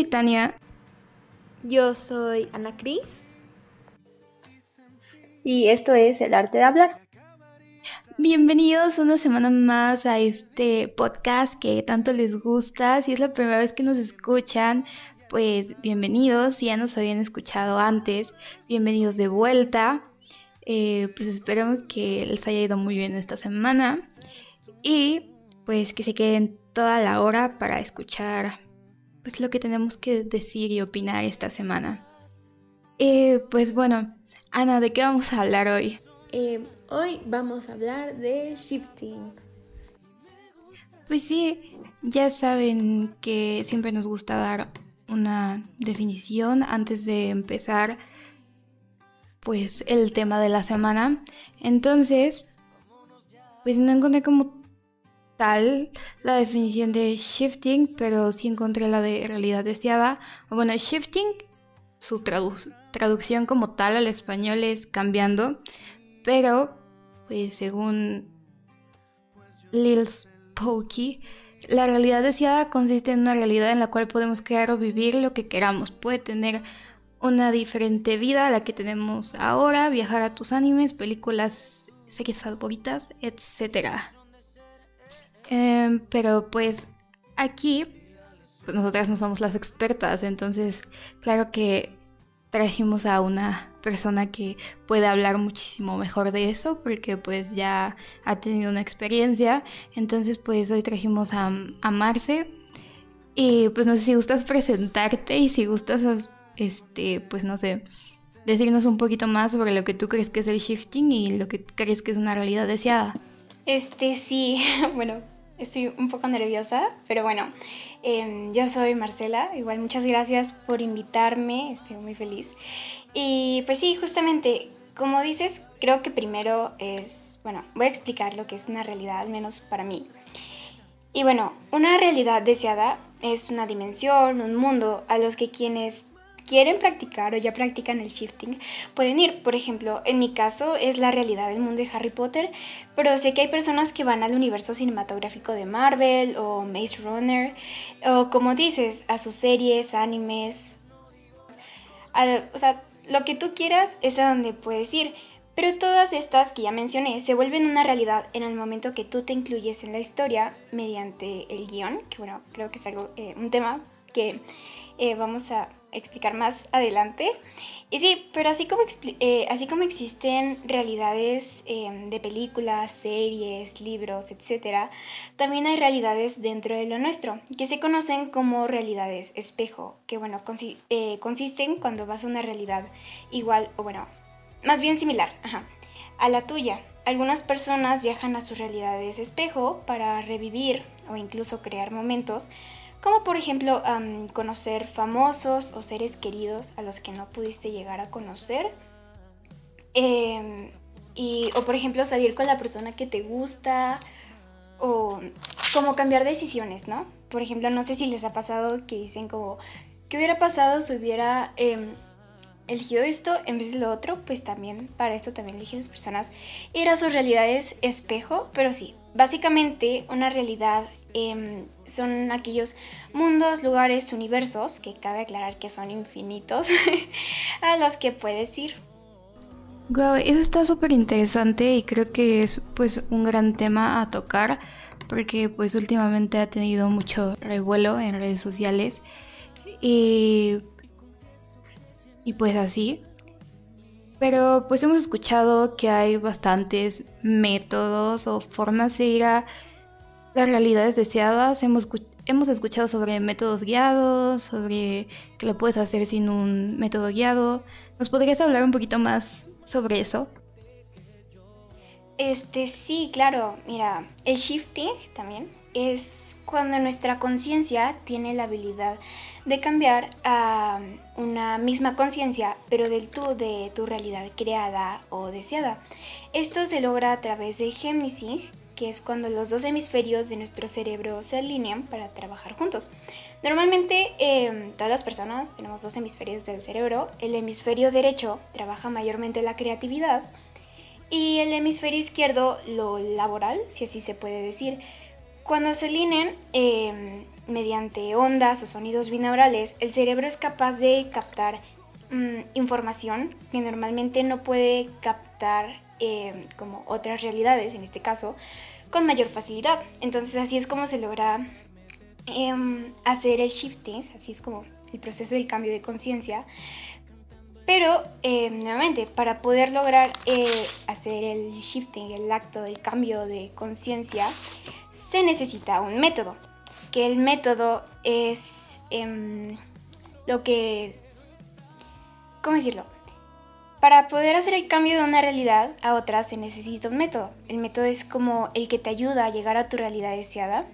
soy Tania. Yo soy Ana Cris. Y esto es El Arte de Hablar. Bienvenidos una semana más a este podcast que tanto les gusta. Si es la primera vez que nos escuchan, pues bienvenidos. Si ya nos habían escuchado antes, bienvenidos de vuelta. Eh, pues esperamos que les haya ido muy bien esta semana y pues que se queden toda la hora para escuchar pues lo que tenemos que decir y opinar esta semana. Eh, pues bueno, Ana, ¿de qué vamos a hablar hoy? Eh, hoy vamos a hablar de shifting. Pues sí, ya saben que siempre nos gusta dar una definición antes de empezar pues el tema de la semana. Entonces, pues no encontré como tal la definición de shifting, pero sí encontré la de realidad deseada. Bueno, shifting, su traducción como tal al español es cambiando, pero pues según Lil Spooky, la realidad deseada consiste en una realidad en la cual podemos crear o vivir lo que queramos. Puede tener una diferente vida a la que tenemos ahora, viajar a tus animes, películas, series favoritas, etc. Em, pero pues aquí, pues nosotras no somos las expertas, entonces claro que trajimos a una persona que puede hablar muchísimo mejor de eso porque pues ya ha tenido una experiencia. Entonces pues hoy trajimos a, a Marce y pues no sé si gustas presentarte y si gustas este pues no sé decirnos un poquito más sobre lo que tú crees que es el shifting y lo que crees que es una realidad deseada. Este sí, bueno, estoy un poco nerviosa, pero bueno, em, yo soy Marcela, igual muchas gracias por invitarme, estoy muy feliz. Y pues sí, justamente, como dices, creo que primero es, bueno, voy a explicar lo que es una realidad, al menos para mí. Y bueno, una realidad deseada es una dimensión, un mundo a los que quienes quieren practicar o ya practican el shifting pueden ir. Por ejemplo, en mi caso es la realidad del mundo de Harry Potter, pero sé que hay personas que van al universo cinematográfico de Marvel o Maze Runner, o como dices, a sus series, animes. o sea, lo que tú quieras es a donde puedes ir. Pero todas estas que ya mencioné se vuelven una realidad en el momento que tú te incluyes en la historia mediante el guion, que bueno, creo que es algo, eh, un tema que eh, vamos a explicar más adelante. Y sí, pero así como, eh, así como existen realidades em, de películas, series, libros, etc., también hay realidades dentro de lo nuestro, que se conocen como realidades espejo, que bueno, eh, consisten cuando vas a una realidad igual, o bueno, más bien similar, a la tuya. Algunas personas viajan a sus realidades espejo para revivir o incluso crear momentos como por ejemplo conocer famosos o seres queridos a los que no pudiste llegar a conocer. Em, y, o por ejemplo salir con la persona que te gusta o como cambiar decisiones, ¿no? Por ejemplo, no sé si les ha pasado que dicen como, ¿qué hubiera pasado si hubiera em, elegido esto en vez de lo otro? Pues también, para eso también eligen las personas ir a sus realidades espejo, pero sí, básicamente una realidad Em, son aquellos mundos, lugares, universos, que cabe aclarar que son infinitos, a los que puedes ir. Wow, eso está súper interesante y creo que es pues un gran tema a tocar porque pues últimamente ha tenido mucho revuelo en redes sociales y, y pues así. Pero pues hemos escuchado que hay bastantes métodos o formas de ir a las realidades deseadas. Hemos, hemos escuchado sobre métodos guiados, sobre que lo puedes hacer sin un método guiado. ¿Nos podrías hablar un poquito más sobre eso? Este, sí, claro. Mira, el shifting también es cuando nuestra conciencia tiene la habilidad de cambiar a una misma conciencia, pero del tú de tu realidad creada o deseada. Esto se logra a través de Gemising, que es cuando los dos hemisferios de nuestro cerebro se alinean para trabajar juntos. Normalmente em, todas las personas tenemos dos hemisferios del cerebro. El hemisferio derecho trabaja mayormente la creatividad y el hemisferio izquierdo lo laboral, si así se puede decir. cuando se alinean em, mediante ondas o sonidos binaurales, el cerebro es capaz de captar mm, información que normalmente no puede captar em, como otras realidades, en este caso, con mayor facilidad. Entonces así es como se logra em, hacer el shifting, así es como el proceso del cambio de conciencia. Pero, nuevamente, para poder lograr eh, hacer el shifting, el acto del cambio de conciencia, se necesita un método, que el método es em, lo que... ¿Cómo decirlo? Para poder hacer el cambio de una realidad a otra se necesita un método. El método es como el que te ayuda a llegar a tu realidad deseada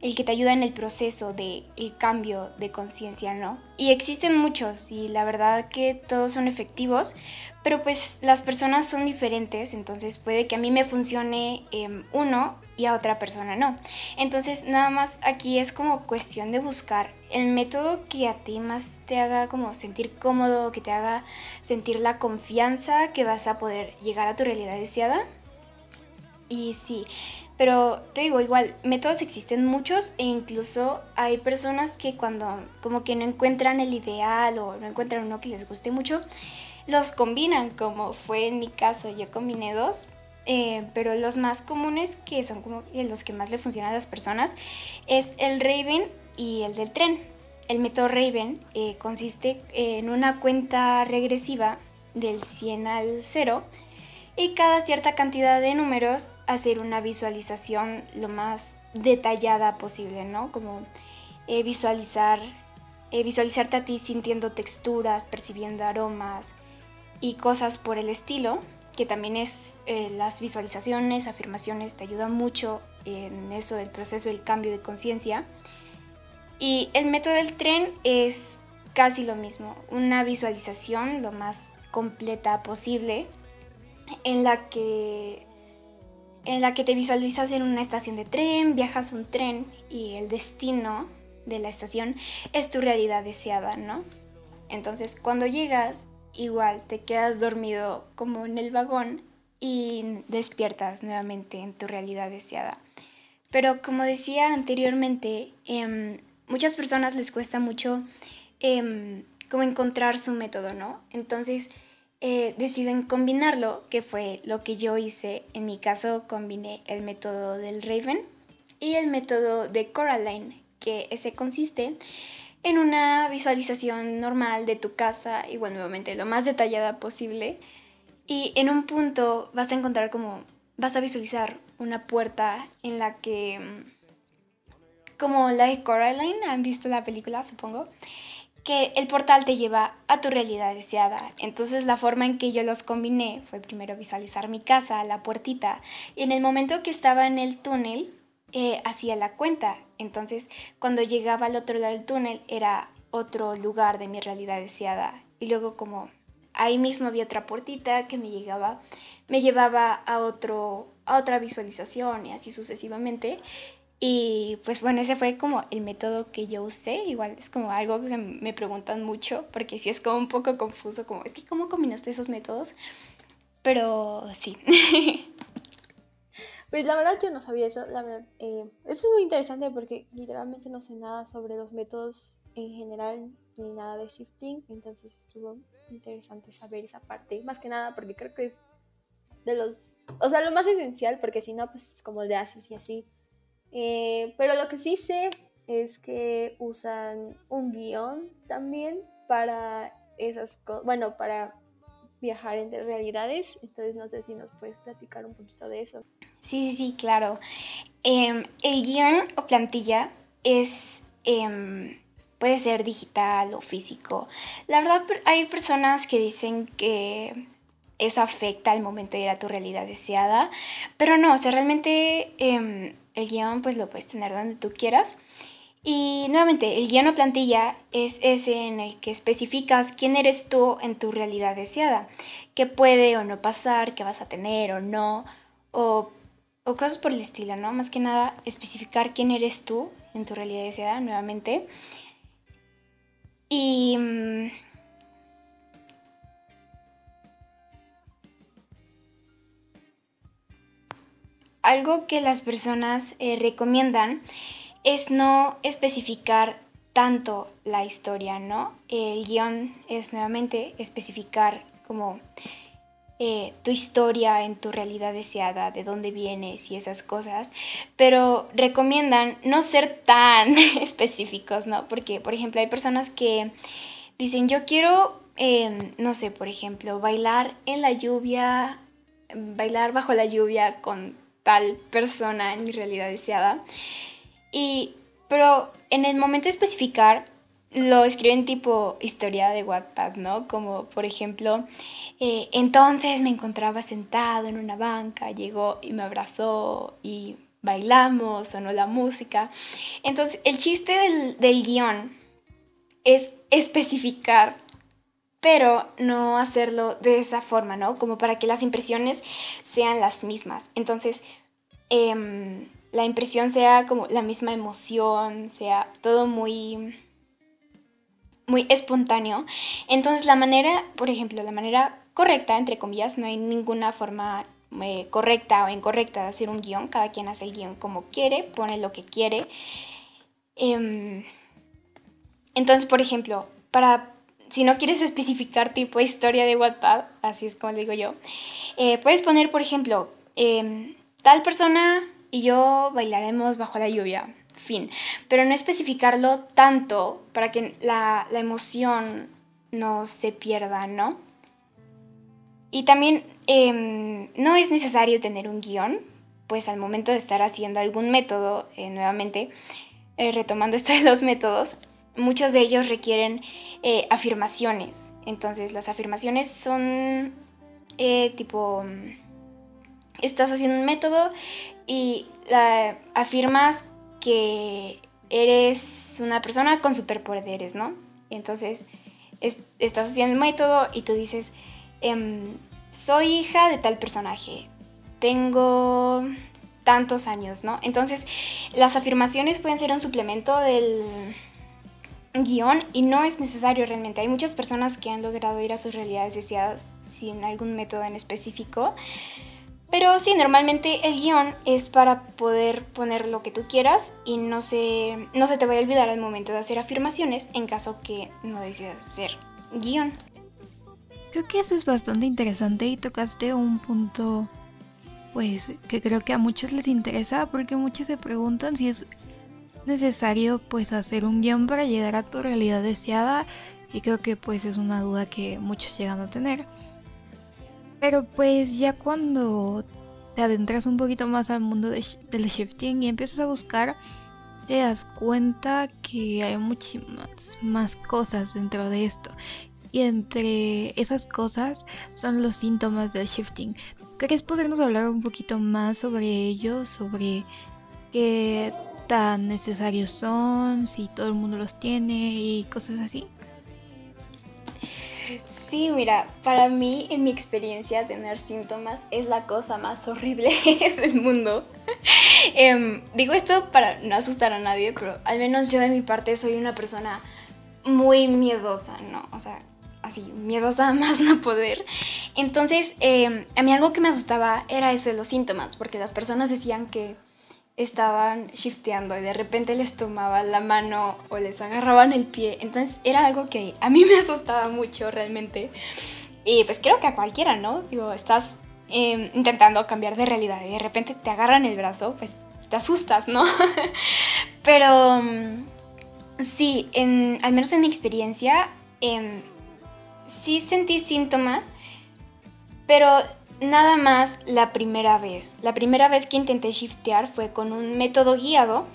el que te ayuda en el proceso de el cambio de conciencia, ¿no? Y existen muchos y la verdad que todos son efectivos, pero pues las personas son diferentes, entonces puede que a mí me funcione em, uno y a otra persona no. Entonces nada más aquí es como cuestión de buscar el método que a ti más te haga como sentir cómodo, que te haga sentir la confianza que vas a poder llegar a tu realidad deseada. Y sí, pero te digo, igual, métodos existen muchos e incluso hay personas que cuando como que no encuentran el ideal o no encuentran uno que les guste mucho, los combinan, como fue en mi caso, yo combiné dos. Eh, pero los más comunes, que son como los que más le funcionan a las personas, es el Raven y el del tren. El método Raven eh, consiste en una cuenta regresiva del 100 al 0 y cada cierta cantidad de números hacer una visualización lo más detallada posible, ¿no? Como eh, visualizar, eh, visualizarte a ti sintiendo texturas, percibiendo aromas y cosas por el estilo, que también es eh, las visualizaciones, afirmaciones, te ayudan mucho en eso del proceso del cambio de conciencia. Y el método del tren es casi lo mismo, una visualización lo más completa posible en la que en la que te visualizas en una estación de tren, viajas un tren y el destino de la estación es tu realidad deseada, ¿no? Entonces, cuando llegas, igual te quedas dormido como en el vagón y despiertas nuevamente en tu realidad deseada. Pero como decía anteriormente, eh, muchas personas les cuesta mucho eh, como encontrar su método, ¿no? Entonces, eh, deciden combinarlo, que fue lo que yo hice. En mi caso combiné el método del Raven y el método de Coraline, que ese consiste en una visualización normal de tu casa, igual nuevamente lo más detallada posible. Y en un punto vas a encontrar como, vas a visualizar una puerta en la que, como la de Coraline, han visto la película, supongo que el portal te lleva a tu realidad deseada. Entonces la forma en que yo los combiné fue primero visualizar mi casa, la puertita, y en el momento que estaba en el túnel, eh, hacía la cuenta. Entonces cuando llegaba al otro lado del túnel era otro lugar de mi realidad deseada. Y luego como ahí mismo había otra puertita que me llegaba, me llevaba a otro a otra visualización y así sucesivamente. Y pues bueno, ese fue como el método que yo usé. Igual es como algo que me preguntan mucho, porque sí es como un poco confuso, como, es que ¿cómo combinaste esos métodos? Pero sí. Pues la verdad yo no sabía eso, la verdad. Eh, eso es muy interesante porque literalmente no sé nada sobre los métodos en general ni nada de shifting, entonces estuvo interesante saber esa parte, más que nada porque creo que es de los, o sea, lo más esencial, porque si no, pues como le haces y así eh, pero lo que sí sé es que usan un guion también para esas cosas, bueno, para viajar entre realidades. Entonces no sé si nos puedes platicar un poquito de eso. Sí, sí, sí, claro. Em, el guion o plantilla es... Em, puede ser digital o físico. La verdad hay personas que dicen que eso afecta al momento de ir a tu realidad deseada, pero no, o sea, realmente em, el guion pues lo puedes tener donde tú quieras. Y nuevamente, el guion o plantilla es ese en el que especificas quién eres tú en tu realidad deseada, qué puede o no pasar, qué vas a tener o no, o, o cosas por el estilo, ¿no? Más que nada, especificar quién eres tú en tu realidad deseada, nuevamente. Y algo que las personas eh, recomiendan es no especificar tanto la historia, ¿no? El guion es nuevamente especificar como eh, tu historia en tu realidad deseada, de dónde vienes y esas cosas, pero recomiendan no ser tan específicos, ¿no? Porque, por ejemplo, hay personas que dicen, yo quiero, em, no sé, por ejemplo, bailar en la lluvia, bailar bajo la lluvia con tal persona en mi realidad deseada. Y, pero en el momento de especificar, lo escriben tipo historia de Wattpad, ¿no? Como por ejemplo, eh, entonces me encontraba sentado en una banca, llegó y me abrazó y bailamos, sonó la música. Entonces, el chiste del, del guion es especificar, pero no hacerlo de esa forma, ¿no? Como para que las impresiones sean las mismas. Entonces, em, la impresión sea como la misma emoción, sea todo muy muy espontáneo. Entonces la manera, por ejemplo, la manera correcta, entre comillas, no hay ninguna forma eh, correcta o incorrecta de hacer un guion. Cada quien hace el guion como quiere, pone lo que quiere. Em, entonces, por ejemplo, para si no quieres especificar tipo historia de Wattpad, así es como le digo yo, eh, puedes poner, por ejemplo, em, tal persona y yo bailaremos bajo la lluvia fin. Pero no especificarlo tanto para que la, emoción no se pierda, ¿no? Y también em, no es necesario tener un guion, pues al momento de estar haciendo algún método, eh, nuevamente, eh, retomando esto de los métodos, muchos de ellos requieren eh, afirmaciones. Entonces las afirmaciones son tipo, estás haciendo un método y la, afirmas que eres una persona con superpoderes, ¿no? Entonces, estás haciendo el método y tú dices, em, soy hija de tal personaje, tengo tantos años, ¿no? Entonces, las afirmaciones pueden ser un suplemento del guion y no es necesario realmente. Hay muchas personas que han logrado ir a sus realidades deseadas sin algún método en específico. Pero sí, normalmente el guion es para poder poner lo que tú quieras y no se, no se te vaya a olvidar al momento de hacer afirmaciones en caso que no decidas hacer guion. Creo que eso es bastante interesante y tocaste un punto pues que creo que a muchos les interesa porque muchos se preguntan si es necesario pues hacer un guion para llegar a tu realidad deseada y creo que pues es una duda que muchos llegan a tener. Pero pues ya cuando te adentras un poquito más al mundo del shifting y empiezas a buscar, te das cuenta que hay muchísimas más cosas dentro de esto. Y entre esas cosas son los síntomas del shifting. ¿Querés podernos hablar un poquito más sobre ellos? Sobre qué tan necesarios son, si todo el mundo los tiene y cosas así. Sí, mira, para mí, en mi experiencia, tener síntomas es la cosa más horrible del mundo. Em, digo esto para no asustar a nadie, pero al menos yo de mi parte soy una persona muy miedosa, ¿no? O sea, así, miedosa más no poder. Entonces, em, a mí algo que me asustaba era eso de los síntomas, porque las personas decían que estaban shifteando y de repente les tomaba la mano o les agarraban el pie. Entonces era algo que a mí me asustaba mucho realmente. Y pues creo que a cualquiera, ¿no? Digo, estás em, intentando cambiar de realidad y de repente te agarran el brazo, pues te asustas, ¿no? Pero mm, sí, en, al menos en mi experiencia, em, sí sentí síntomas, pero nada más la primera vez. La primera vez que intenté shiftear fue con un método guiado,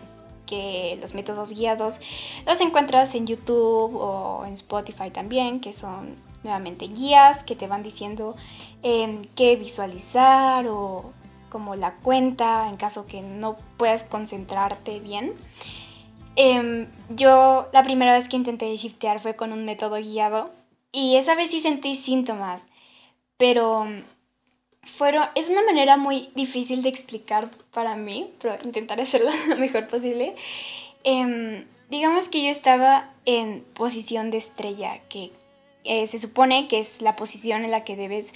que los métodos guiados los encuentras en YouTube o en Spotify también, que son nuevamente guías que te van diciendo em, qué visualizar o como la cuenta en caso que no puedas concentrarte bien. Em, yo la primera vez que intenté shiftear fue con un método guiado y esa vez sí sentí síntomas, pero fueron, es una manera muy difícil de explicar para mí, pero intentaré hacerlo lo mejor posible. Em, digamos que yo estaba en posición de estrella, que eh, se supone que es la posición en la que debes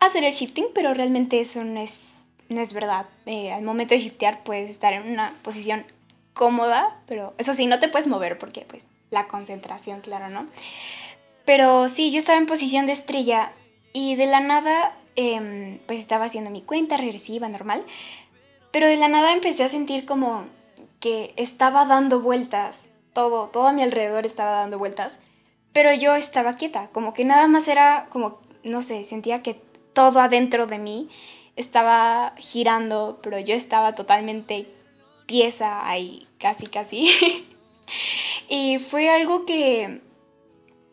hacer el shifting, pero realmente eso no es no es verdad. Eh, al momento de shiftear puedes estar en una posición cómoda, pero eso sí, no te puedes mover porque pues la concentración, claro, ¿no? Pero sí, yo estaba en posición de estrella y de la nada, em, pues estaba haciendo mi cuenta regresiva normal, pero de la nada empecé a sentir como que estaba dando vueltas, todo, todo a mi alrededor estaba dando vueltas, pero yo estaba quieta, como que nada más era como, no sé, sentía que todo adentro de mí estaba girando, pero yo estaba totalmente pieza ahí, casi, casi. y fue algo que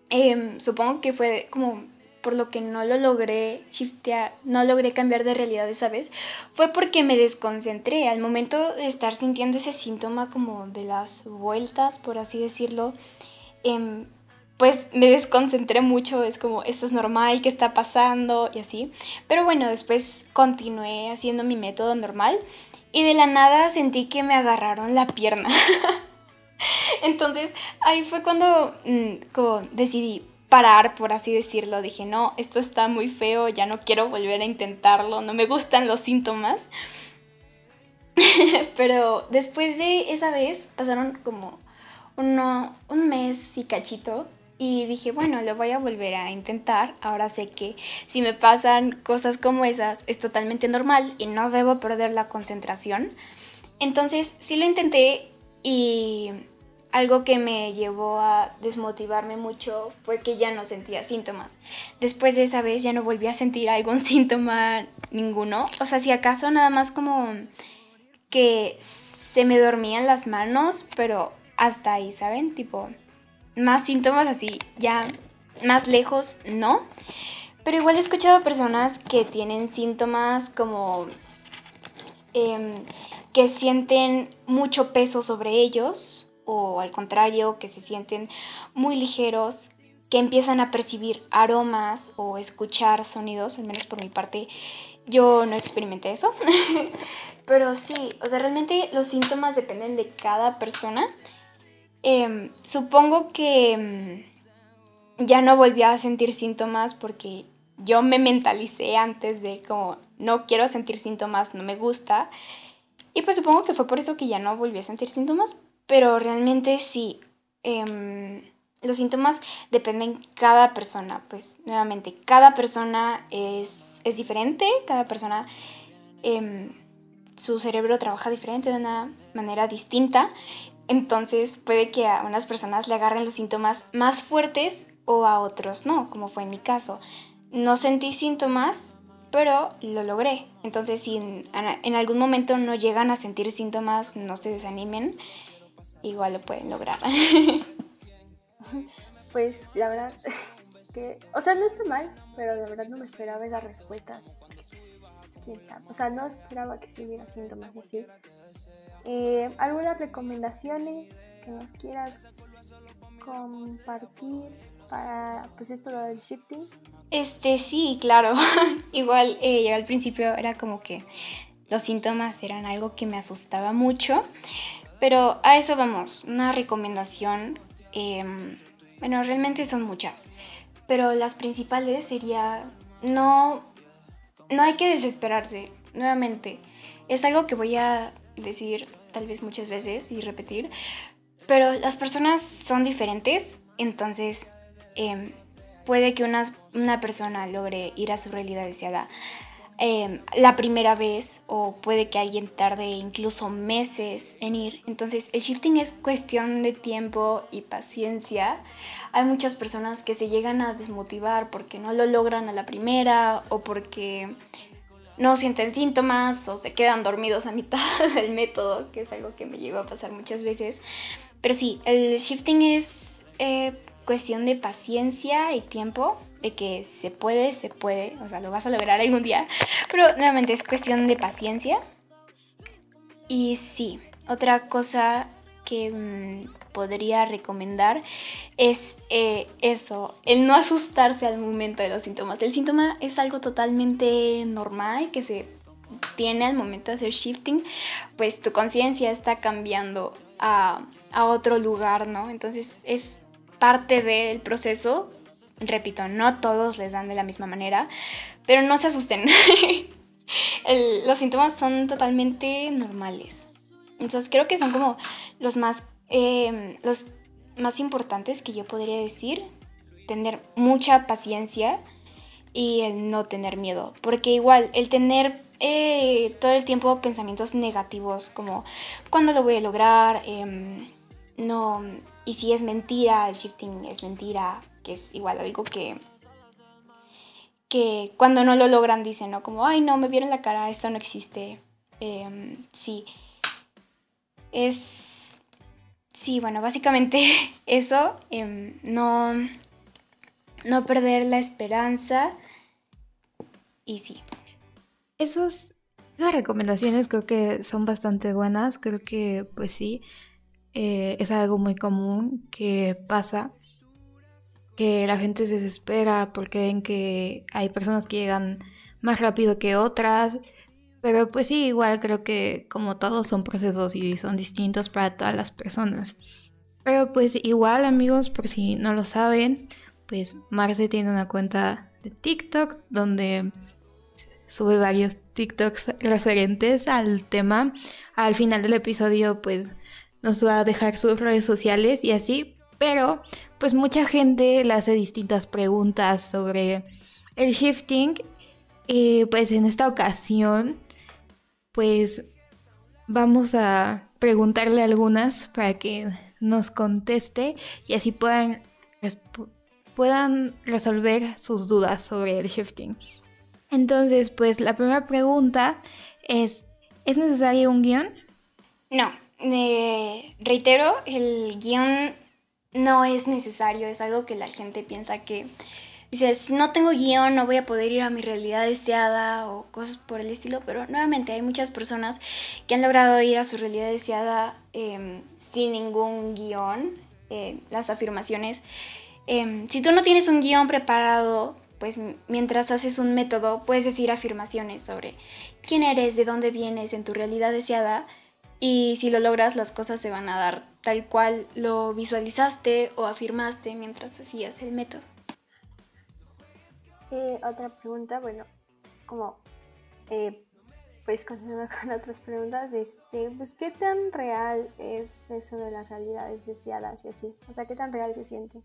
em, supongo que fue como por lo que no lo logré shiftear, no logré cambiar de realidad esa vez, fue porque me desconcentré. Al momento de estar sintiendo ese síntoma como de las vueltas, por así decirlo, em, pues me desconcentré mucho, es como, esto es normal, ¿qué está pasando? Y así. Pero bueno, después continué haciendo mi método normal y de la nada sentí que me agarraron la pierna. Entonces ahí fue cuando mm, decidí parar, por así decirlo. Dije, no, esto está muy feo, ya no quiero volver a intentarlo, no me gustan los síntomas. Pero después de esa vez pasaron como uno, un mes y cachito y dije, bueno, lo voy a volver a intentar. Ahora sé que si me pasan cosas como esas es totalmente normal y no debo perder la concentración. Entonces sí lo intenté y algo que me llevó a desmotivarme mucho fue que ya no sentía síntomas. Después de esa vez ya no volví a sentir algún síntoma ninguno. O sea, si acaso nada más como que se me dormían las manos, pero hasta ahí, ¿saben? Tipo, más síntomas así, ya más lejos, no. Pero igual he escuchado personas que tienen síntomas como em, que sienten mucho peso sobre ellos o al contrario, que se sienten muy ligeros, que empiezan a percibir aromas o escuchar sonidos, al menos por mi parte yo no experimenté eso. Pero sí, o sea, realmente los síntomas dependen de cada persona Em, supongo que em, ya no volví a sentir síntomas porque yo me mentalicé antes de como no quiero sentir síntomas, no me gusta. Y pues supongo que fue por eso que ya no volví a sentir síntomas, pero realmente sí. Em, los síntomas dependen cada persona, pues nuevamente, cada persona es, es diferente, cada persona, su cerebro trabaja diferente de una manera distinta entonces puede que a unas personas le agarren los síntomas más fuertes o a otros no, como fue en mi caso. No sentí síntomas, pero lo logré. Entonces si en, algún momento no llegan a sentir síntomas, no se desanimen, igual lo pueden lograr. Pues la verdad que, o sea, no está mal, pero la verdad no me esperaba esas respuestas. O sea, no esperaba que se hubiera síntomas así. Eh, ¿Algunas recomendaciones que nos quieras compartir para pues esto del shifting? Este sí, claro. Igual eh, al principio era como que los síntomas eran algo que me asustaba mucho, pero a eso vamos, una recomendación, em, bueno, realmente son muchas, pero las principales sería no, no hay que desesperarse, nuevamente, es algo que voy a decir tal vez muchas veces y repetir, pero las personas son diferentes, entonces em, puede que una, una, persona logre ir a su realidad deseada em, la primera vez o puede que alguien tarde incluso meses en ir. Entonces el shifting es cuestión de tiempo y paciencia. Hay muchas personas que se llegan a desmotivar porque no lo logran a la primera o porque no sienten síntomas o se quedan dormidos a mitad del método, que es algo que me llegó a pasar muchas veces. Pero sí, el shifting es eh, cuestión de paciencia y tiempo, de que se puede, se puede, o sea, lo vas a lograr algún día, pero nuevamente es cuestión de paciencia. Y sí, otra cosa que mm, podría recomendar es eh, eso, el no asustarse al momento de los síntomas. El síntoma es algo totalmente normal que se tiene al momento de hacer shifting, pues tu conciencia está cambiando a, a otro lugar, ¿no? Entonces es parte del proceso. Repito, no todos les dan de la misma manera, pero no se asusten. los síntomas son totalmente normales. Entonces creo que son como los más, em, los más importantes que yo podría decir. Tener mucha paciencia y el no tener miedo. Porque igual, el tener eh, todo el tiempo pensamientos negativos como cuándo lo voy a lograr, em, no, y si es mentira, el shifting es mentira, que es igual algo que que cuando no lo logran dicen, ¿no? Como, ay, no, me vieron la cara, esto no existe. Em, sí. Es... Sí, bueno, básicamente eso. Em, no... No perder la esperanza. Y sí. Esos, esas recomendaciones creo que son bastante buenas. Creo que, pues sí, eh, es algo muy común que pasa que la gente se desespera porque ven que hay personas que llegan más rápido que otras. Pero pues sí, igual creo que como todos son procesos y son distintos para todas las personas. Pero pues igual amigos, por si no lo saben, pues Marce tiene una cuenta de TikTok donde sube varios TikToks referentes al tema. Al final del episodio pues nos va a dejar sus redes sociales y así pero, pues mucha gente le hace distintas preguntas sobre el shifting. Y pues en esta ocasión, pues vamos a preguntarle algunas para que nos conteste y así puedan, puedan resolver sus dudas sobre el shifting. Entonces, pues la primera pregunta es, ¿es necesario un guion? No, me reitero, el guion no es necesario, es algo que la gente piensa que dice, si no tengo guion no voy a poder ir a mi realidad deseada o cosas por el estilo, pero nuevamente hay muchas personas que han logrado ir a su realidad deseada em, sin ningún guion, eh, las afirmaciones. Em, si tú no tienes un guion preparado, pues mientras haces un método, puedes decir afirmaciones sobre quién eres, de dónde vienes en tu realidad deseada y si lo logras las cosas se van a dar tal cual lo visualizaste o afirmaste mientras hacías el método. Eh, otra pregunta, bueno, como eh, pues continuando con otras preguntas, este, pues qué tan real es eso de las realidades deseadas y así, o sea, qué tan real se siente.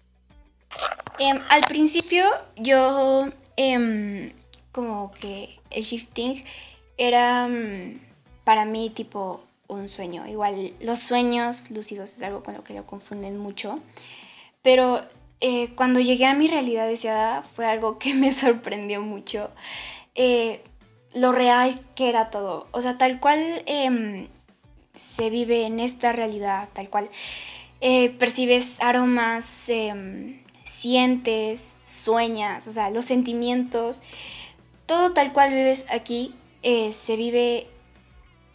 Em, al principio yo em, como que el shifting era mm, para mí tipo un sueño. Igual los sueños lúcidos es algo con lo que lo confunden mucho. Pero eh, cuando llegué a mi realidad deseada fue algo que me sorprendió mucho. Eh, lo real que era todo. O sea, tal cual em, se vive en esta realidad, tal cual eh, percibes aromas, em, sientes, sueñas, o sea, los sentimientos. Todo tal cual vives aquí se vive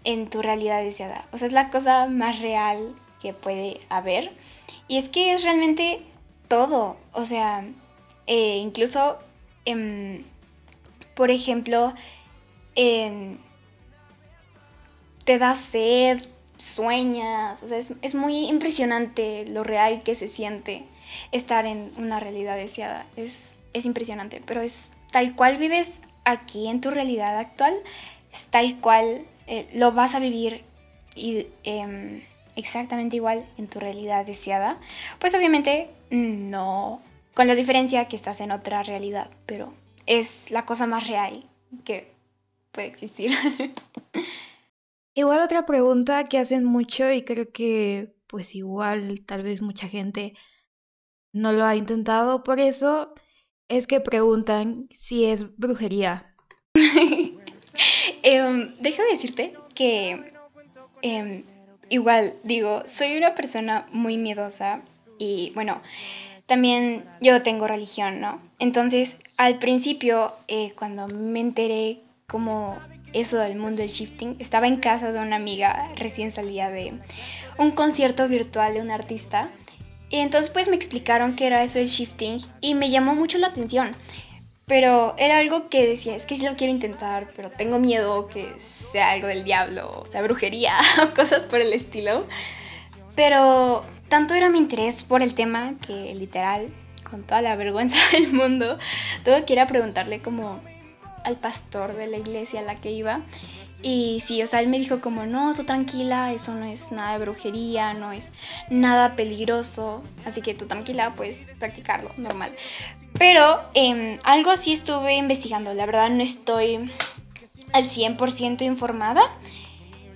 en tu realidad deseada. O sea, es la cosa más real que puede haber. Y es que es realmente todo. O sea, eh, incluso, em, por ejemplo, em, te da sed, sueñas. O sea, es, muy impresionante lo real que se siente estar en una realidad deseada. Es, es impresionante, pero es tal cual vives aquí en tu realidad actual, es tal cual eh, lo vas a vivir y, em, exactamente igual en tu realidad deseada, pues obviamente no, con la diferencia que estás en otra realidad, pero es la cosa más real que puede existir. Igual otra pregunta que hacen mucho y creo que pues igual tal vez mucha gente no lo ha intentado por eso es que preguntan si es brujería. eh, déjame decirte que em, igual digo, soy una persona muy miedosa y bueno, también yo tengo religión, ¿no? Entonces, al principio, eh, cuando me enteré como eso del mundo del shifting, estaba en casa de una amiga recién salida de un concierto virtual de un artista. Y entonces pues me explicaron qué era eso del shifting y me llamó mucho la atención. Pero era algo que decía, es que sí lo quiero intentar, pero tengo miedo que sea algo del diablo, o sea, brujería o cosas por el estilo. Pero tanto era mi interés por el tema que literal, con toda la vergüenza del mundo, tuve que ir a preguntarle como al pastor de la iglesia a la que iba. Y sí, o sea, él me dijo como, no, tú tranquila, eso no es nada de brujería, no es nada peligroso, así que tú tranquila, puedes practicarlo, normal. Pero em, algo sí estuve investigando, la verdad no estoy al 100% informada,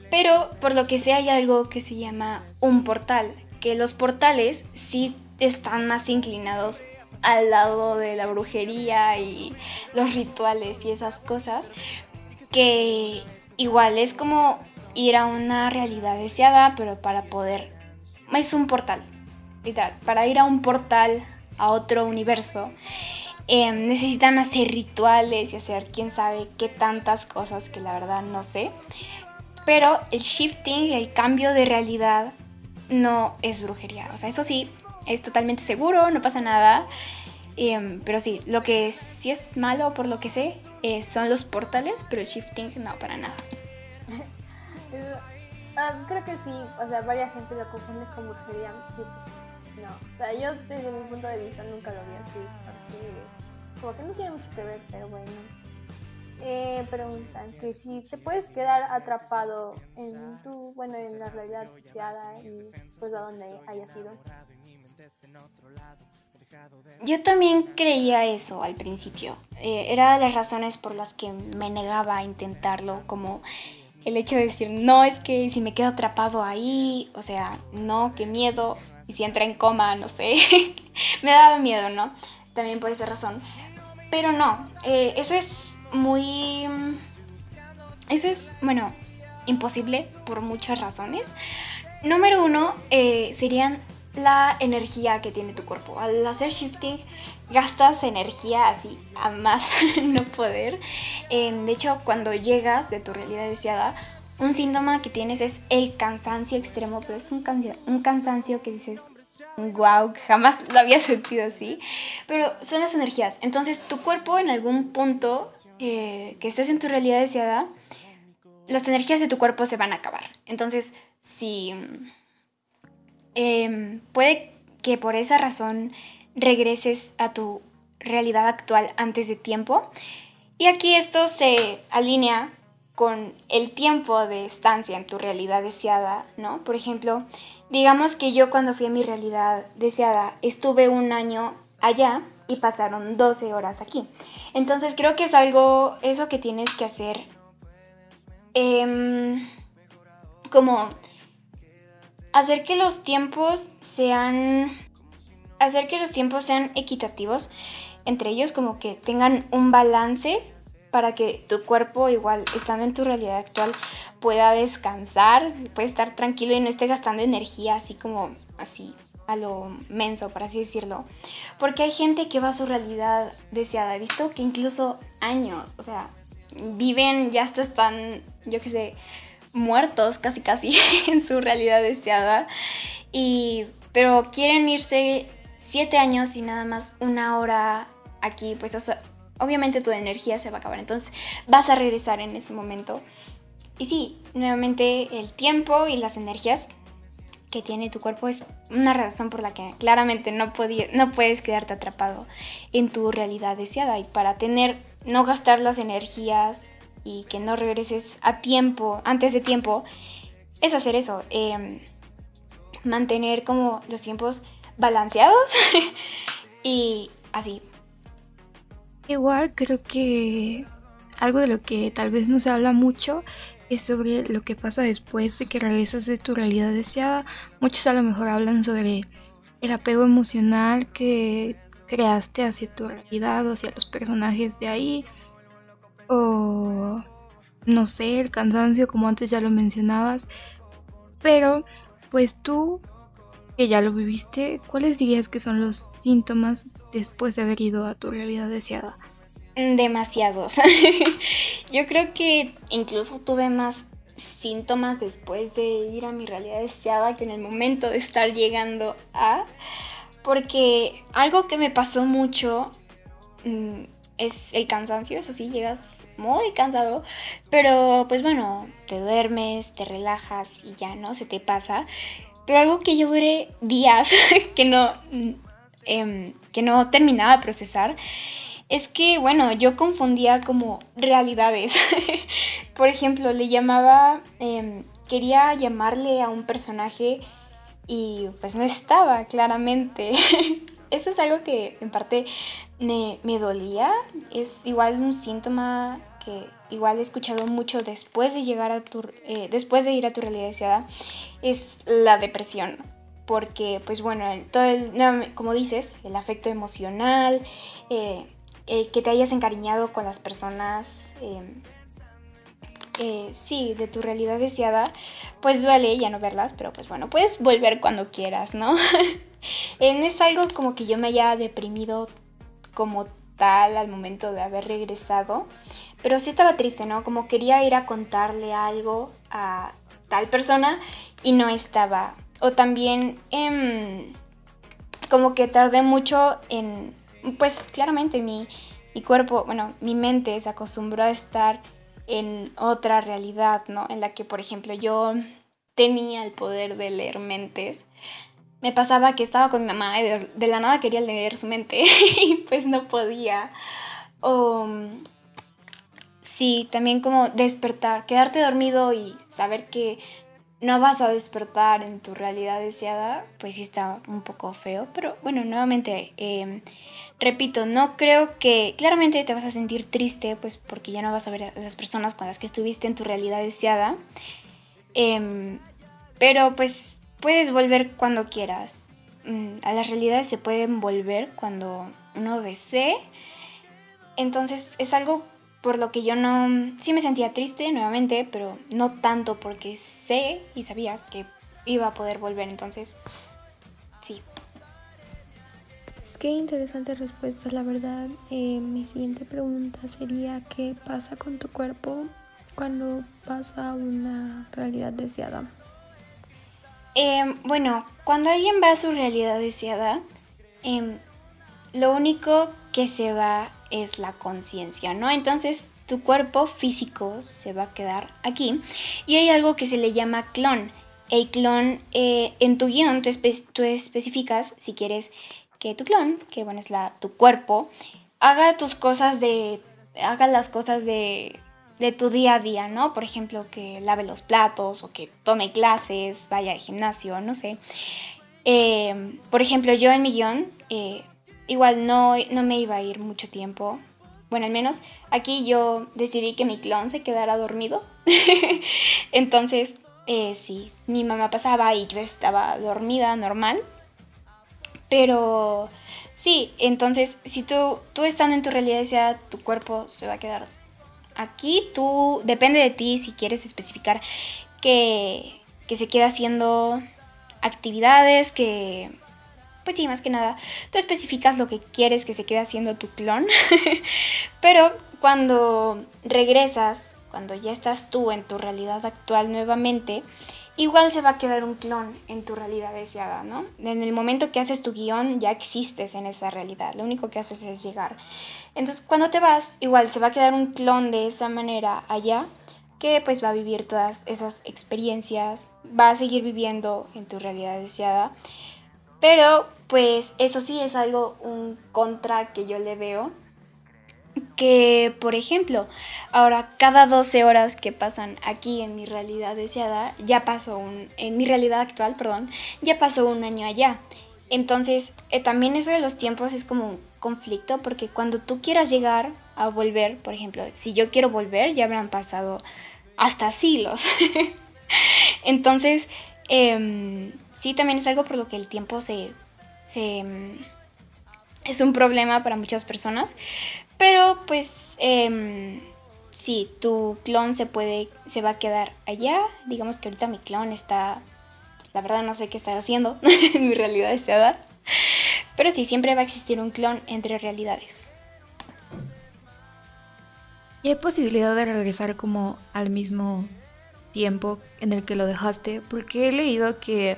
pero por lo que sé hay algo que se llama un portal, que los portales sí están más inclinados al lado de la brujería y los rituales y esas cosas, que igual es como ir a una realidad deseada, pero para poder... Es un portal, literal. Para ir a un portal a otro universo, em, necesitan hacer rituales y hacer quién sabe qué tantas cosas que la verdad no sé. Pero el shifting, el cambio de realidad, no es brujería. O sea, eso sí, es totalmente seguro, no pasa nada. Em, pero sí, lo que sí es malo por lo que sé eh, son los portales, pero el shifting no, para nada. Ah, creo que sí, o sea, varias gente lo confunde con brujería pues, no. O sea, yo desde mi punto de vista nunca lo vi así, porque como que no tiene mucho que ver, pero bueno. Eh, preguntan que si te puedes quedar atrapado en tu, bueno, en la realidad deseada y pues a donde haya sido. Yo también creía eso al principio. Eh, era de las razones por las que me negaba a intentarlo, como el hecho de decir, no, es que si me quedo atrapado ahí, o sea, no, qué miedo, y si entra en coma, no sé, me daba miedo, ¿no? También por esa razón. Pero no, eh, eso es muy... Eso es, bueno, imposible por muchas razones. Número uno eh, serían la energía que tiene tu cuerpo. Al hacer shifting gastas energía así a más no poder. Em, de hecho, cuando llegas de tu realidad deseada, un síntoma que tienes es el cansancio extremo, pero es un, un cansancio que dices, wow, jamás lo había sentido así. Pero son las energías. Entonces, tu cuerpo en algún punto eh, que estés en tu realidad deseada, las energías de tu cuerpo se van a acabar. Entonces, si Em, puede que por esa razón regreses a tu realidad actual antes de tiempo. Y aquí esto se alinea con el tiempo de estancia en tu realidad deseada, ¿no? Por ejemplo, digamos que yo cuando fui a mi realidad deseada estuve un año allá y pasaron 12 horas aquí. Entonces creo que es algo, eso que tienes que hacer em, como hacer que los tiempos sean hacer que los tiempos sean equitativos entre ellos como que tengan un balance para que tu cuerpo igual estando en tu realidad actual pueda descansar, pueda estar tranquilo y no esté gastando energía así como así a lo menso, por así decirlo. Porque hay gente que va a su realidad deseada, visto que incluso años, o sea, viven, ya hasta están, yo qué sé, muertos casi casi en su realidad deseada. Y, pero quieren irse siete años y nada más una hora aquí, pues obviamente tu energía se va a acabar. Entonces vas a regresar en ese momento. Y sí, nuevamente el tiempo y las energías que tiene tu cuerpo es una razón por la que claramente no, no puedes quedarte atrapado en tu realidad deseada. Y para tener, no gastar las energías y que no regreses a tiempo, antes de tiempo, es hacer eso, em, mantener como los tiempos balanceados y así. Igual creo que algo de lo que tal vez no se habla mucho es sobre lo que pasa después de que regresas de tu realidad deseada. Muchos a lo mejor hablan sobre el apego emocional que creaste hacia tu realidad o hacia los personajes de ahí o no sé, el cansancio como antes ya lo mencionabas, pero pues tú que ya lo viviste, ¿cuáles dirías que son los síntomas después de haber ido a tu realidad deseada? Demasiados. Yo creo que incluso tuve más síntomas después de ir a mi realidad deseada que en el momento de estar llegando a... Porque algo que me pasó mucho mm, es el cansancio, eso sí, llegas muy cansado, pero pues bueno, te duermes, te relajas y ya, ¿no? Se te pasa. Pero algo que yo duré días, que no, em, que no terminaba de procesar, es que, bueno, yo confundía como realidades. Por ejemplo, le llamaba, em, quería llamarle a un personaje y pues no estaba, claramente. Eso es algo que en parte me, me dolía. Es igual un síntoma que igual he escuchado mucho después de llegar a tu, eh, después de ir a tu realidad deseada, es la depresión. Porque, pues bueno, todo el, como dices, el afecto emocional, eh, eh, que te hayas encariñado con las personas, em, sí, de tu realidad deseada, pues duele ya no verlas, pero pues bueno, puedes volver cuando quieras, ¿no? no es algo como que yo me haya deprimido como tal al momento de haber regresado. Pero sí estaba triste, ¿no? Como quería ir a contarle algo a tal persona y no estaba. O también em, como que tardé mucho en, pues claramente mi, mi cuerpo, bueno, mi mente se acostumbró a estar en otra realidad, ¿no? En la que, por ejemplo, yo tenía el poder de leer mentes. Me pasaba que estaba con mi mamá y de, la nada quería leer su mente y pues no podía. O Sí, también como despertar, quedarte dormido y saber que no vas a despertar en tu realidad deseada, pues sí está un poco feo. Pero bueno, nuevamente, em, repito, no creo que claramente te vas a sentir triste, pues porque ya no vas a ver a las personas con las que estuviste en tu realidad deseada. Em, pero pues puedes volver cuando quieras. Mm, a las realidades se pueden volver cuando uno desee. Entonces es algo por lo que yo no, sí me sentía triste nuevamente, pero no tanto porque sé y sabía que iba a poder volver, entonces sí. Es que interesantes respuestas, la verdad. Eh, mi siguiente pregunta sería, ¿qué pasa con tu cuerpo cuando pasa una realidad deseada? Em, bueno, cuando alguien va a su realidad deseada, em, lo único que se va es la conciencia, ¿no? Entonces tu cuerpo físico se va a quedar aquí y hay algo que se le llama clon. El clon, eh, en tu guion tú, especificas si quieres que tu clon, que bueno es la, tu cuerpo, haga tus cosas de, haga las cosas de, de tu día a día, ¿no? Por ejemplo, que lave los platos o que tome clases, vaya al gimnasio, no sé. Eh, por ejemplo, yo en mi guion eh, igual no, no me iba a ir mucho tiempo. Bueno, al menos aquí yo decidí que mi clon se quedara dormido. Entonces, eh, sí, mi mamá pasaba y yo estaba dormida normal. Pero sí, entonces si tú, tú estando en tu realidad deseada, tu cuerpo se va a quedar aquí. Tú, depende de ti si quieres especificar que, que se queda haciendo actividades, que pues sí, más que nada, tú especificas lo que quieres que se quede haciendo tu clon, pero cuando regresas, cuando ya estás tú en tu realidad actual nuevamente, igual se va a quedar un clon en tu realidad deseada, ¿no? En el momento que haces tu guion ya existes en esa realidad, lo único que haces es llegar. Entonces cuando te vas, igual se va a quedar un clon de esa manera allá que pues va a vivir todas esas experiencias, va a seguir viviendo en tu realidad deseada pero pues eso sí es algo, un contra que yo le veo. Que, por ejemplo, ahora cada 12 horas que pasan aquí en mi realidad deseada, ya pasó un, en mi realidad actual, perdón, ya pasó un año allá. Entonces, eh, también eso de los tiempos es como un conflicto, porque cuando tú quieras llegar a volver, por ejemplo, si yo quiero volver, ya habrán pasado hasta siglos. Entonces, eh, sí también es algo por lo que el tiempo se, es un problema para muchas personas. Pero pues eh, sí, tu clon se puede, se va a quedar allá. Digamos que ahorita mi clon está, la verdad no sé qué estar haciendo en mi realidad deseada. Pero sí, siempre va a existir un clon entre realidades. ¿Y hay posibilidad de regresar como al mismo tiempo en el que lo dejaste? Porque he leído que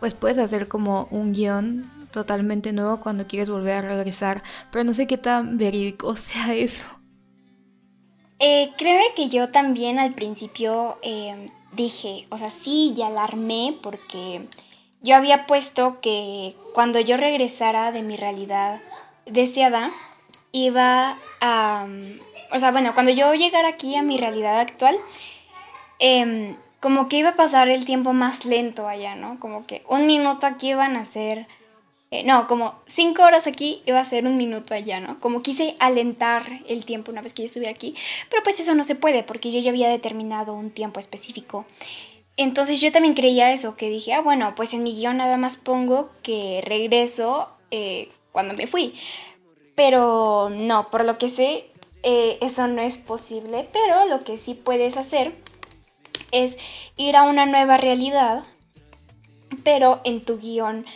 pues puedes hacer como un guion totalmente nuevo cuando quieres volver a regresar, pero no sé qué tan verídico sea eso. Eh, creo que yo también al principio eh, dije, o sea, sí, ya alarmé porque yo había puesto que cuando yo regresara de mi realidad deseada, iba a... O sea, bueno, cuando yo llegara aquí a mi realidad actual, em, como que iba a pasar el tiempo más lento allá, ¿no? Como que un minuto aquí iban a ser... Eh, no, como cinco horas aquí iba a ser un minuto allá, ¿no? Como quise alentar el tiempo una vez que yo estuviera aquí, pero pues eso no se puede porque yo ya había determinado un tiempo específico. Entonces yo también creía eso, que dije, ah, bueno, pues en mi guion nada más pongo que regreso eh, cuando me fui. Pero no, por lo que sé, eh, eso no es posible, pero lo que sí puedes hacer es ir a una nueva realidad, pero en tu guion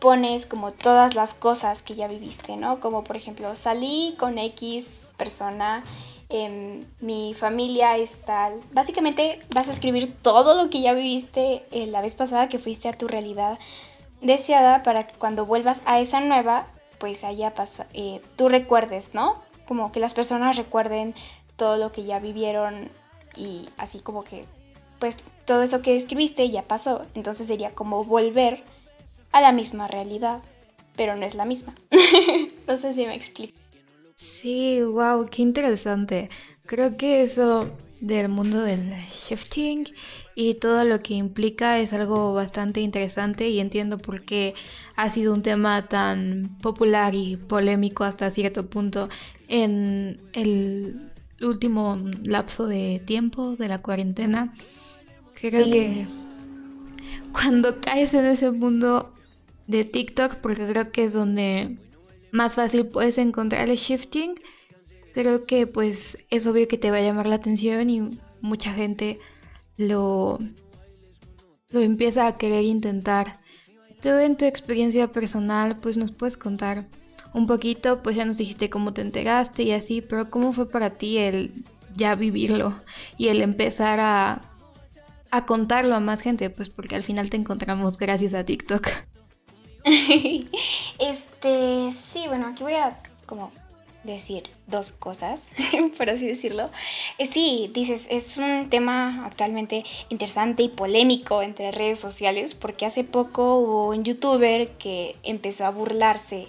pones como todas las cosas que ya viviste, ¿no? Como por ejemplo, salí con X persona, em, mi familia es tal. Básicamente vas a escribir todo lo que ya viviste eh, la vez pasada que fuiste a tu realidad deseada para que cuando vuelvas a esa nueva, pues haya pasado, eh, tú recuerdes, ¿no? Como que las personas recuerden todo lo que ya vivieron y así como que pues todo eso que escribiste ya pasó, entonces sería como volver a la misma realidad, pero no es la misma. no sé si me explico. Sí, wow, qué interesante. Creo que eso del mundo del shifting y todo lo que implica es algo bastante interesante y entiendo por qué ha sido un tema tan popular y polémico hasta cierto punto en el último lapso de tiempo de la cuarentena. Creo que cuando caes en ese mundo de TikTok, porque creo que es donde más fácil puedes encontrar el shifting, creo que pues es obvio que te va a llamar la atención y mucha gente lo, lo empieza a querer intentar. Tú en tu experiencia personal pues nos puedes contar un poquito, pues ya nos dijiste cómo te enteraste y así, pero ¿cómo fue para ti el ya vivirlo y el empezar a a contarlo a más gente, pues porque al final te encontramos gracias a TikTok. este, sí, bueno, aquí voy a como decir dos cosas, por así decirlo. Eh, sí, dices, es un tema actualmente interesante y polémico entre redes sociales porque hace poco hubo un youtuber que empezó a burlarse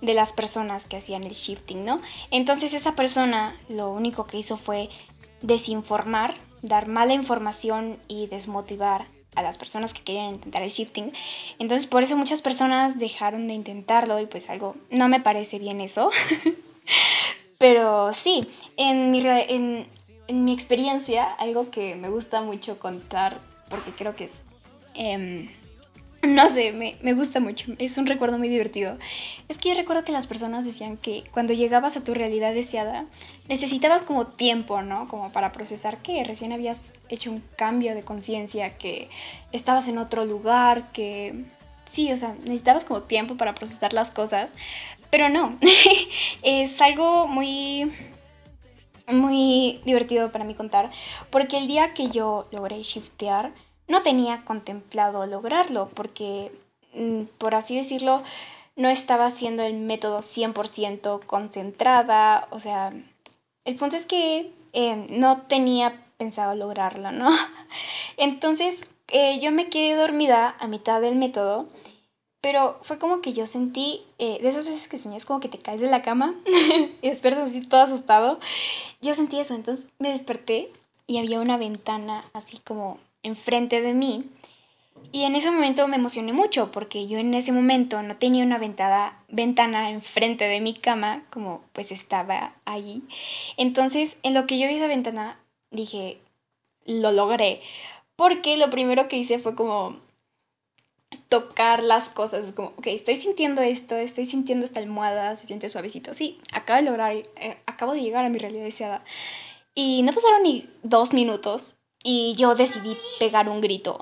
de las personas que hacían el shifting, ¿no? Entonces esa persona lo único que hizo fue desinformar dar mala información y desmotivar a las personas que querían intentar el shifting. Entonces por eso muchas personas dejaron de intentarlo y pues algo, no me parece bien eso. Pero sí, en mi, en, mi experiencia, algo que me gusta mucho contar, porque creo que es... Em, no sé, me, me, gusta mucho, es un recuerdo muy divertido. Es que yo recuerdo que las personas decían que cuando llegabas a tu realidad deseada, necesitabas como tiempo, ¿no? Como para procesar que recién habías hecho un cambio de conciencia, que estabas en otro lugar, que... Sí, o sea, necesitabas como tiempo para procesar las cosas, pero no, es algo muy muy divertido para mí contar, porque el día que yo logré shiftear, no tenía contemplado lograrlo porque, mm, por así decirlo, no estaba haciendo el método 100% concentrada, o sea, el punto es que em, no tenía pensado lograrlo, ¿no? Entonces eh, yo me quedé dormida a mitad del método, pero fue como que yo sentí, eh, de esas veces que sueñas como que te caes de la cama y despiertas así todo asustado, yo sentí eso, entonces me desperté y había una ventana así como enfrente de mí. Y en ese momento me emocioné mucho porque yo en ese momento no tenía una ventada, ventana enfrente de mi cama como pues estaba allí. Entonces en lo que yo vi esa ventana dije, lo logré. Porque lo primero que hice fue como tocar las cosas, como, ok, estoy sintiendo esto, estoy sintiendo esta almohada, se siente suavecito. Sí, acabo de lograr, eh, acabo de llegar a mi realidad deseada. Y no pasaron ni dos minutos y yo decidí pegar un grito.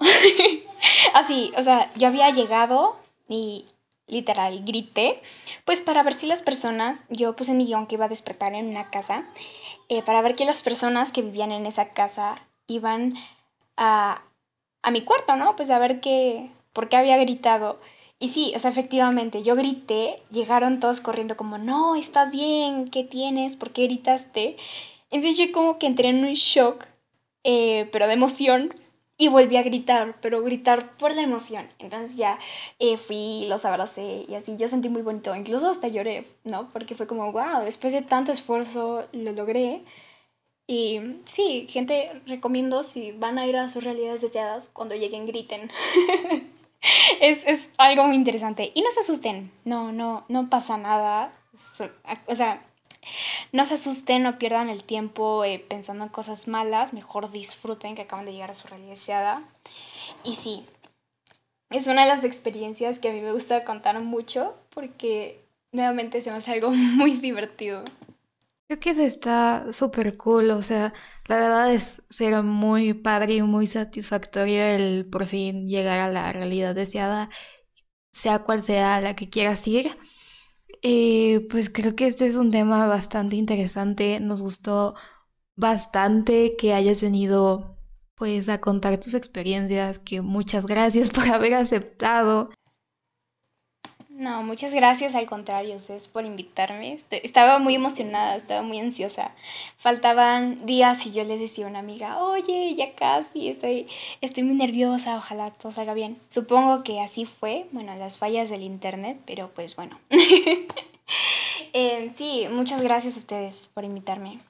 Así, o sea, yo había llegado y literal grité, pues para ver si las personas, yo puse mi guion que iba a despertar en una casa, eh, para ver que las personas que vivían en esa casa iban a, a mi cuarto, ¿no? Pues a ver qué, por qué había gritado. Y sí, o sea, efectivamente, yo grité, llegaron todos corriendo como, no, estás bien, ¿qué tienes? ¿Por qué gritaste? Entonces yo como que entré en un shock eh, pero de emoción. y volví a gritar, pero gritar por la emoción. Entonces ya eh, fui, los abracé y así, yo sentí muy bonito, incluso hasta lloré, ¿no? Porque fue como, wow, después de tanto esfuerzo lo logré. Y sí, gente, recomiendo si van a ir a sus realidades deseadas, cuando lleguen griten. es, es, algo muy interesante. Y no se asusten, no, no, no pasa nada. O sea, no se asusten, no pierdan el tiempo eh, pensando en cosas malas, mejor disfruten que acaban de llegar a su realidad deseada. Y sí, es una de las experiencias que a mí me gusta contar mucho porque nuevamente se me hace algo muy divertido. Creo que eso está súper cool, o sea, la verdad es ser muy padre y muy satisfactorio el por fin llegar a la realidad deseada, sea cual sea la que quieras ir. Eh, pues creo que este es un tema bastante interesante, nos gustó bastante que hayas venido pues a contar tus experiencias, que muchas gracias por haber aceptado. No, muchas gracias, al contrario, es por invitarme. estaba muy emocionada, estaba muy ansiosa. Faltaban días y yo le decía a una amiga, oye, ya casi, estoy, estoy muy nerviosa, ojalá todo salga bien. Supongo que así fue, bueno, las fallas del internet, pero pues bueno. Eh, sí, muchas gracias a ustedes por invitarme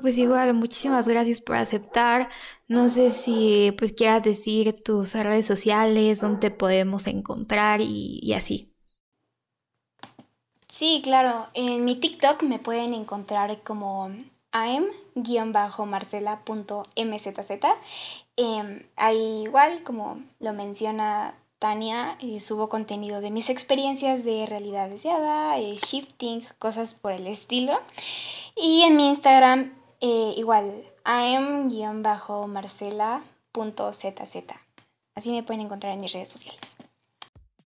pues igual, muchísimas gracias por aceptar. No sé si pues quieras decir tus redes sociales, dónde podemos encontrar y, así. Sí, claro. En mi TikTok me pueden encontrar como am-marcela.mzz. Eh, ahí igual, como lo menciona Tania, eh, subo contenido de mis experiencias de realidad deseada, eh, shifting, cosas por el estilo. Y en mi Instagram, eh, igual, am-marcela.zz. Así me pueden encontrar en mis redes sociales.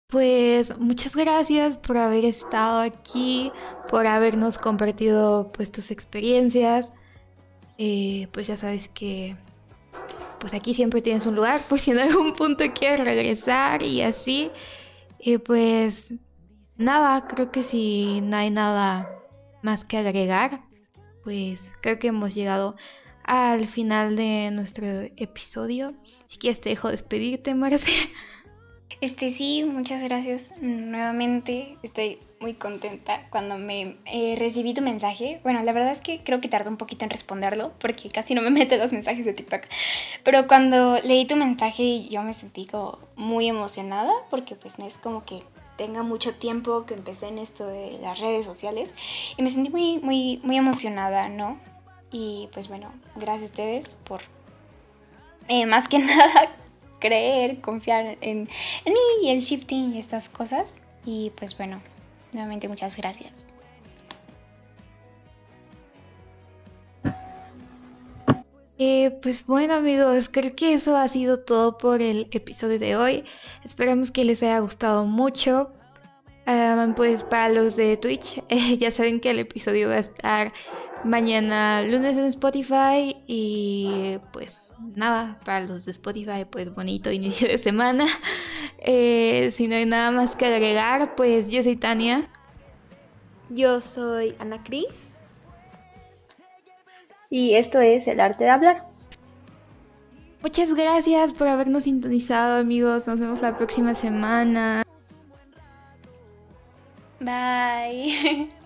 Pues muchas gracias por haber estado aquí, por habernos compartido pues tus experiencias. Eh, pues ya sabes que pues aquí siempre tienes un lugar por si en algún punto quieres regresar y así. Y pues nada, creo que si no hay nada más que agregar, pues creo que hemos llegado al final de nuestro episodio. Si quieres te dejo despedirte, Marce. Este sí, muchas gracias nuevamente. Estoy muy contenta cuando me eh, recibí tu mensaje. Bueno, la verdad es que creo que tardé un poquito en responderlo porque casi no me mete los mensajes de TikTok. Pero cuando leí tu mensaje yo me sentí como muy emocionada porque pues no es como que tenga mucho tiempo que empecé en esto de las redes sociales y me sentí muy, muy, muy emocionada, ¿no? Y pues bueno, gracias a ustedes por eh, más que nada creer, confiar en, en mí y el shifting y estas cosas. Y pues bueno, nuevamente muchas gracias. Eh, pues bueno amigos, creo que eso ha sido todo por el episodio de hoy. Esperamos que les haya gustado mucho. pues para los de Twitch, ya saben que el episodio va a estar mañana lunes en Spotify y pues nada, para los de Spotify pues bonito inicio de semana. Eh, si no hay nada más que agregar, pues yo soy Tania. Yo soy Ana Cris y esto es El Arte de Hablar. Muchas gracias por habernos sintonizado amigos, nos vemos la próxima semana. Bye.